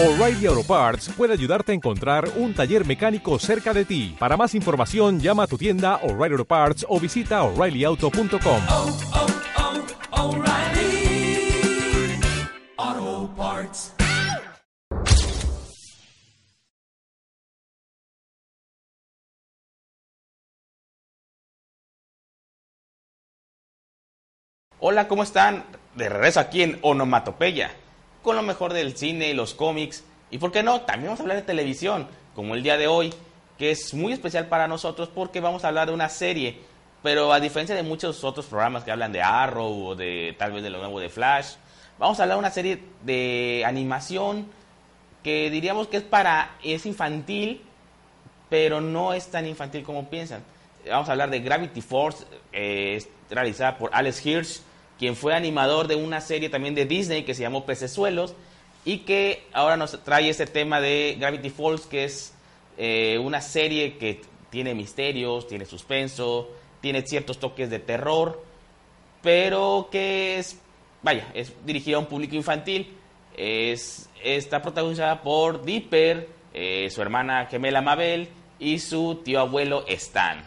O'Reilly Auto Parts puede ayudarte a encontrar un taller mecánico cerca de ti. Para más información, llama a tu tienda O'Reilly Auto Parts o visita oreillyauto.com. oh, oh, O'Reilly Auto Parts. Hola, ¿cómo están? De regreso aquí en Onomatopeya, con lo mejor del cine, los cómics y, ¿por qué no? También vamos a hablar de televisión, como el día de hoy, que es muy especial para nosotros porque vamos a hablar de una serie, pero a diferencia de muchos otros programas que hablan de Arrow o de tal vez de lo nuevo de Flash, vamos a hablar de una serie de animación que diríamos que es para es infantil, pero no es tan infantil como piensan. Vamos a hablar de Gravity Force, eh, realizada por Alex Hirsch, quien fue animador de una serie también de Disney que se llamó Pecesuelos y que ahora nos trae este tema de Gravity Falls, que es eh, una serie que tiene misterios, tiene suspenso, tiene ciertos toques de terror, pero que es, vaya, es dirigida a un público infantil. Es, está protagonizada por Dipper, eh, su hermana gemela Mabel y su tío abuelo Stan.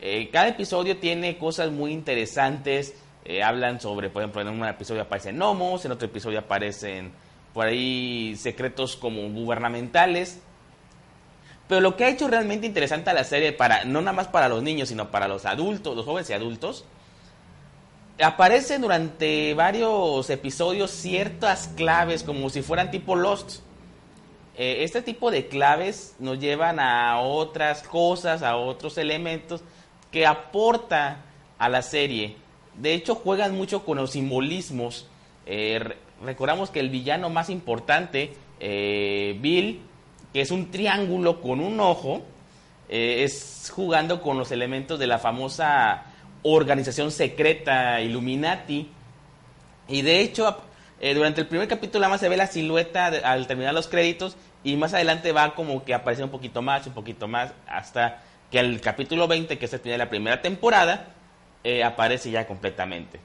Eh, cada episodio tiene cosas muy interesantes. Eh, hablan sobre, por ejemplo, en un episodio aparecen gnomos, en otro episodio aparecen por ahí secretos como gubernamentales. Pero lo que ha hecho realmente interesante a la serie, para, no nada más para los niños, sino para los adultos, los jóvenes y adultos, aparecen durante varios episodios ciertas claves como si fueran tipo Lost. Eh, este tipo de claves nos llevan a otras cosas, a otros elementos que aporta a la serie. De hecho, juegan mucho con los simbolismos. Eh, re- recordamos que el villano más importante, eh, Bill, que es un triángulo con un ojo, eh, es jugando con los elementos de la famosa organización secreta Illuminati. Y de hecho, durante el primer capítulo más se ve la silueta al terminar los créditos y más adelante va como que aparece un poquito más, un poquito más, hasta que el capítulo 20, que es el final de la primera temporada, eh, aparece ya completamente.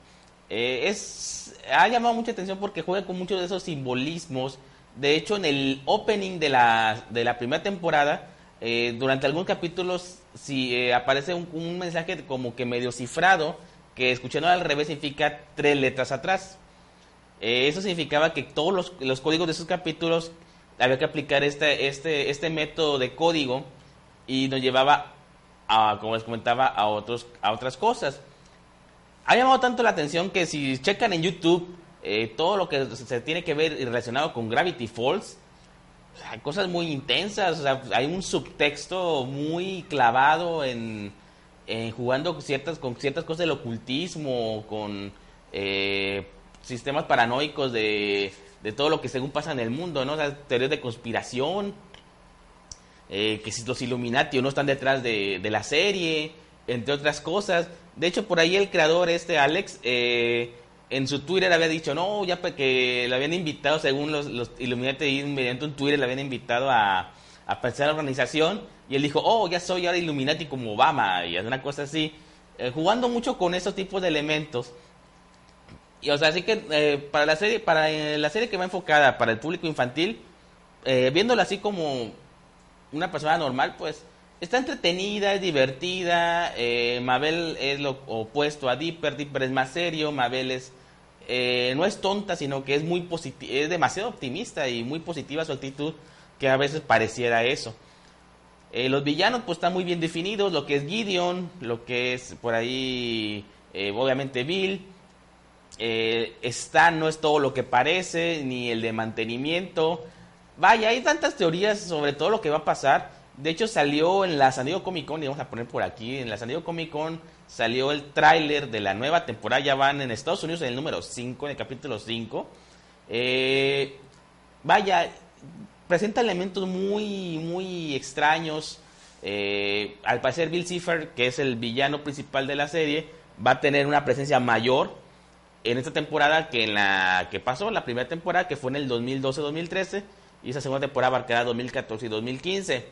Eh, es, ha llamado mucha atención porque juega con muchos de esos simbolismos. De hecho, en el opening de la, de la primera temporada, eh, durante algunos capítulos, si aparece un, mensaje como que medio cifrado, que escuchando al revés significa tres letras atrás. Eso significaba que todos los, los códigos de esos capítulos había que aplicar este, este, este método de código y nos llevaba, a, como les comentaba, a, otros, a otras cosas. Ha llamado tanto la atención que si checan en YouTube eh, todo lo que se tiene que ver relacionado con Gravity Falls, hay cosas muy intensas, o sea, hay un subtexto muy clavado en, en jugando ciertas, con ciertas cosas del ocultismo, con eh, sistemas paranoicos de, de todo lo que según pasa en el mundo, ¿no? O teorías de conspiración, eh, que si los Illuminati o no están detrás de, la serie, entre otras cosas. De hecho, por ahí el creador, este Alex, eh, en su Twitter había dicho, no, ya que le habían invitado, según los, los Illuminati, mediante un Twitter le habían invitado a, a pensar en la organización, y él dijo, oh, ya soy ahora Illuminati como Obama, y una cosa así, eh, jugando mucho con esos tipos de elementos. Y, o sea, así que para la serie, para la serie que va enfocada para el público infantil, viéndola así como una persona normal, pues está entretenida, es divertida. eh, Mabel es lo opuesto a Dipper, Dipper es más serio, Mabel es eh, no es tonta, sino que es muy es demasiado optimista y muy positiva su actitud, que a veces pareciera eso. Eh, los villanos pues están muy bien definidos, lo que es Gideon, lo que es por ahí eh, obviamente Bill, Stan no es todo lo que parece, ni el de mantenimiento. Vaya, hay tantas teorías sobre todo lo que va a pasar. De hecho, salió en la San Diego Comic Con, y vamos a poner por aquí, en la San Diego Comic Con salió el tráiler de la nueva temporada, ya van en Estados Unidos en el número 5, en el capítulo 5. Eh, vaya, presenta elementos muy, muy extraños. Eh, al parecer Bill Cipher, que es el villano principal de la serie, va a tener una presencia mayor en esta temporada que en la que pasó, la primera temporada, que fue en el 2012-2013, y esa segunda temporada abarcará 2014 y 2015.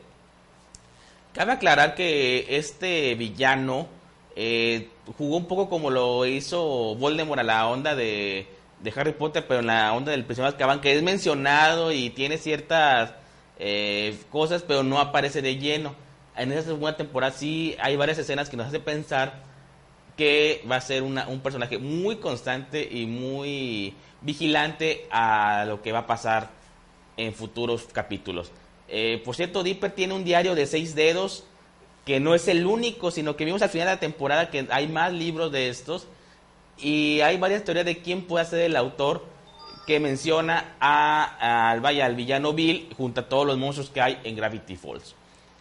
Cabe aclarar que este villano eh, jugó un poco como lo hizo Voldemort a la onda de, Harry Potter, pero en la onda del prisionero de Azkaban, que es mencionado y tiene ciertas eh, cosas, pero no aparece de lleno. En esa segunda temporada sí hay varias escenas que nos hace pensar que va a ser una- un personaje muy constante y muy vigilante a lo que va a pasar en futuros capítulos. Eh, por cierto, Dipper tiene un diario de seis dedos que no es el único, sino que vimos al final de la temporada que hay más libros de estos y hay varias teorías de quién puede ser el autor que menciona a, al, vaya, al villano Bill junto a todos los monstruos que hay en Gravity Falls.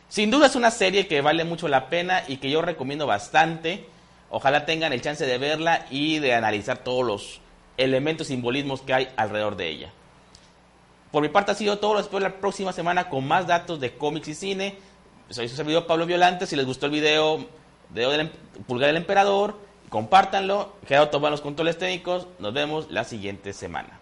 Sin duda es una serie que vale mucho la pena y que yo recomiendo bastante. Ojalá tengan el chance de verla y de analizar todos los elementos, simbolismos que hay alrededor de ella. Por mi parte ha sido todo. Los espero la próxima semana con más datos de cómics y cine. Soy su servidor Pablo Violante. Si les gustó el video, dedo del em- pulgar del emperador, compártanlo. Gerardo Tomás los controles técnicos. Nos vemos la siguiente semana.